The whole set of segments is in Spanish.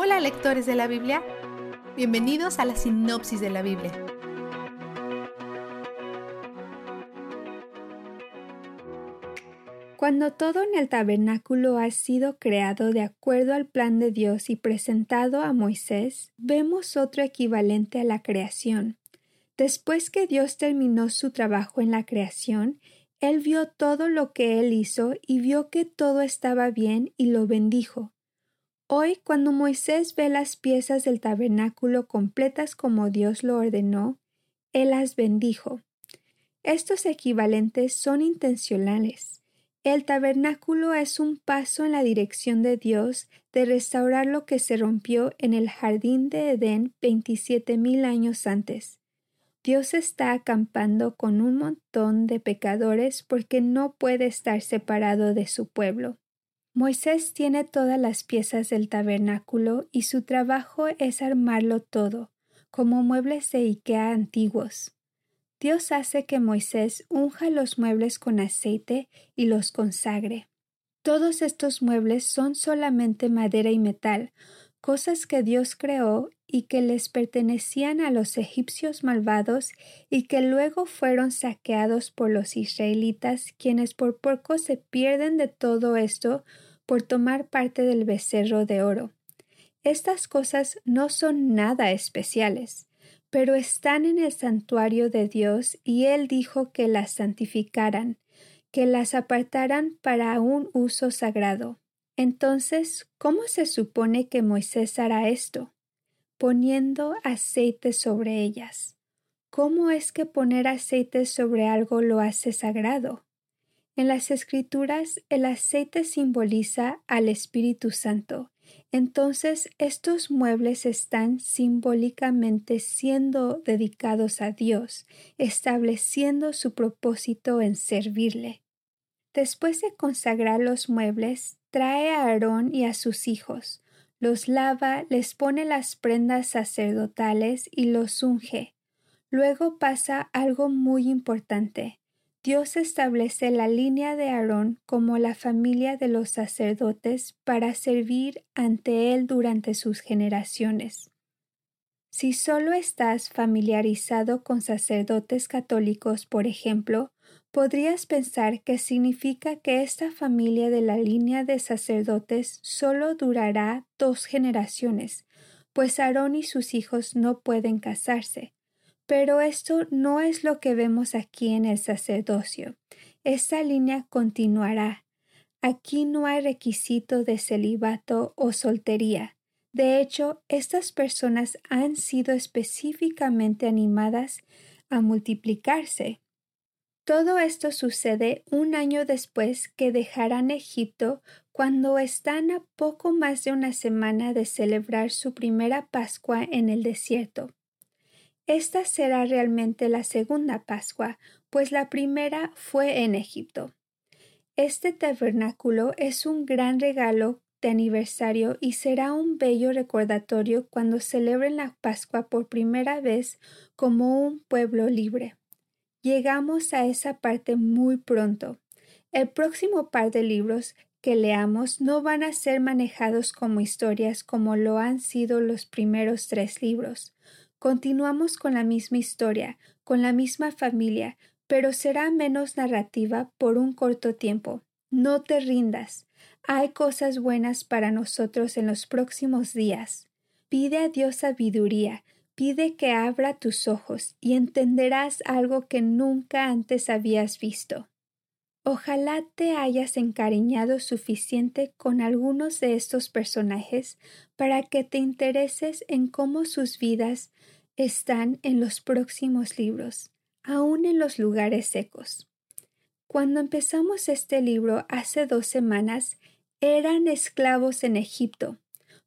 Hola lectores de la Biblia, bienvenidos a la sinopsis de la Biblia. Cuando todo en el tabernáculo ha sido creado de acuerdo al plan de Dios y presentado a Moisés, vemos otro equivalente a la creación. Después que Dios terminó su trabajo en la creación, Él vio todo lo que Él hizo y vio que todo estaba bien y lo bendijo. Hoy, cuando Moisés ve las piezas del tabernáculo completas como Dios lo ordenó, Él las bendijo. Estos equivalentes son intencionales. El tabernáculo es un paso en la dirección de Dios de restaurar lo que se rompió en el jardín de Edén veintisiete mil años antes. Dios está acampando con un montón de pecadores porque no puede estar separado de su pueblo. Moisés tiene todas las piezas del tabernáculo y su trabajo es armarlo todo, como muebles de Ikea antiguos. Dios hace que Moisés unja los muebles con aceite y los consagre. Todos estos muebles son solamente madera y metal, cosas que Dios creó y que les pertenecían a los egipcios malvados y que luego fueron saqueados por los israelitas, quienes por poco se pierden de todo esto por tomar parte del becerro de oro. Estas cosas no son nada especiales, pero están en el santuario de Dios y Él dijo que las santificaran, que las apartaran para un uso sagrado. Entonces, ¿cómo se supone que Moisés hará esto? Poniendo aceite sobre ellas. ¿Cómo es que poner aceite sobre algo lo hace sagrado? En las escrituras el aceite simboliza al Espíritu Santo. Entonces estos muebles están simbólicamente siendo dedicados a Dios, estableciendo su propósito en servirle. Después de consagrar los muebles, trae a Aarón y a sus hijos, los lava, les pone las prendas sacerdotales y los unge. Luego pasa algo muy importante. Dios establece la línea de Aarón como la familia de los sacerdotes para servir ante él durante sus generaciones. Si solo estás familiarizado con sacerdotes católicos, por ejemplo, podrías pensar que significa que esta familia de la línea de sacerdotes solo durará dos generaciones, pues Aarón y sus hijos no pueden casarse. Pero esto no es lo que vemos aquí en el sacerdocio. Esta línea continuará. Aquí no hay requisito de celibato o soltería. De hecho, estas personas han sido específicamente animadas a multiplicarse. Todo esto sucede un año después que dejarán Egipto cuando están a poco más de una semana de celebrar su primera Pascua en el desierto. Esta será realmente la segunda Pascua, pues la primera fue en Egipto. Este tabernáculo es un gran regalo de aniversario y será un bello recordatorio cuando celebren la Pascua por primera vez como un pueblo libre. Llegamos a esa parte muy pronto. El próximo par de libros que leamos no van a ser manejados como historias como lo han sido los primeros tres libros. Continuamos con la misma historia, con la misma familia, pero será menos narrativa por un corto tiempo. No te rindas. Hay cosas buenas para nosotros en los próximos días. Pide a Dios sabiduría, pide que abra tus ojos y entenderás algo que nunca antes habías visto. Ojalá te hayas encariñado suficiente con algunos de estos personajes para que te intereses en cómo sus vidas están en los próximos libros, aún en los lugares secos. Cuando empezamos este libro hace dos semanas, eran esclavos en Egipto.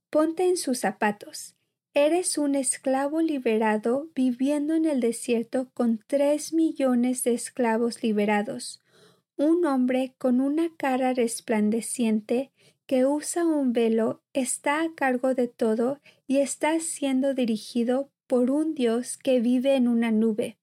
Ponte en sus zapatos. Eres un esclavo liberado viviendo en el desierto con tres millones de esclavos liberados un hombre con una cara resplandeciente que usa un velo está a cargo de todo y está siendo dirigido por un Dios que vive en una nube.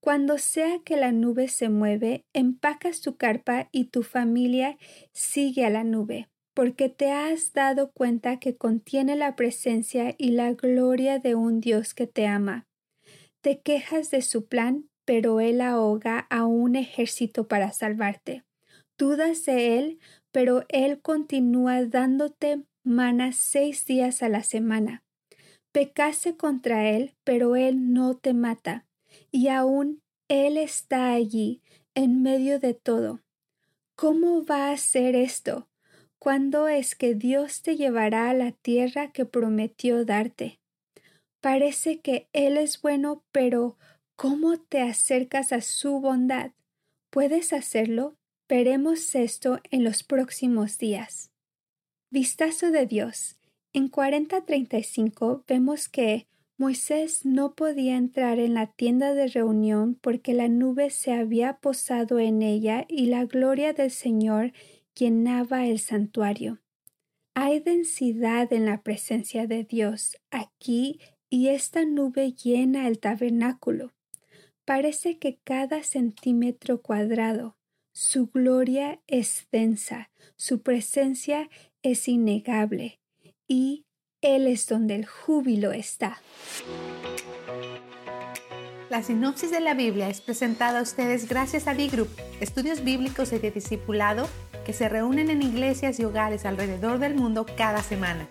Cuando sea que la nube se mueve, empacas tu carpa y tu familia sigue a la nube. porque te has dado cuenta que contiene la presencia y la gloria de un Dios que te ama. Te quejas de su plan, pero Él ahoga a un ejército para salvarte. Dudas de Él, pero Él continúa dándote manas seis días a la semana. Pecaste contra Él, pero Él no te mata, y aún Él está allí, en medio de todo. ¿Cómo va a ser esto? ¿Cuándo es que Dios te llevará a la tierra que prometió darte? Parece que Él es bueno, pero ¿cómo te acercas a su bondad? ¿Puedes hacerlo? Veremos esto en los próximos días. Vistazo de Dios. En 4035 vemos que Moisés no podía entrar en la tienda de reunión porque la nube se había posado en ella y la gloria del Señor llenaba el santuario. Hay densidad en la presencia de Dios aquí y esta nube llena el tabernáculo. Parece que cada centímetro cuadrado, su gloria es densa, su presencia es innegable y Él es donde el júbilo está. La sinopsis de la Biblia es presentada a ustedes gracias a B-Group, estudios bíblicos y de discipulado que se reúnen en iglesias y hogares alrededor del mundo cada semana.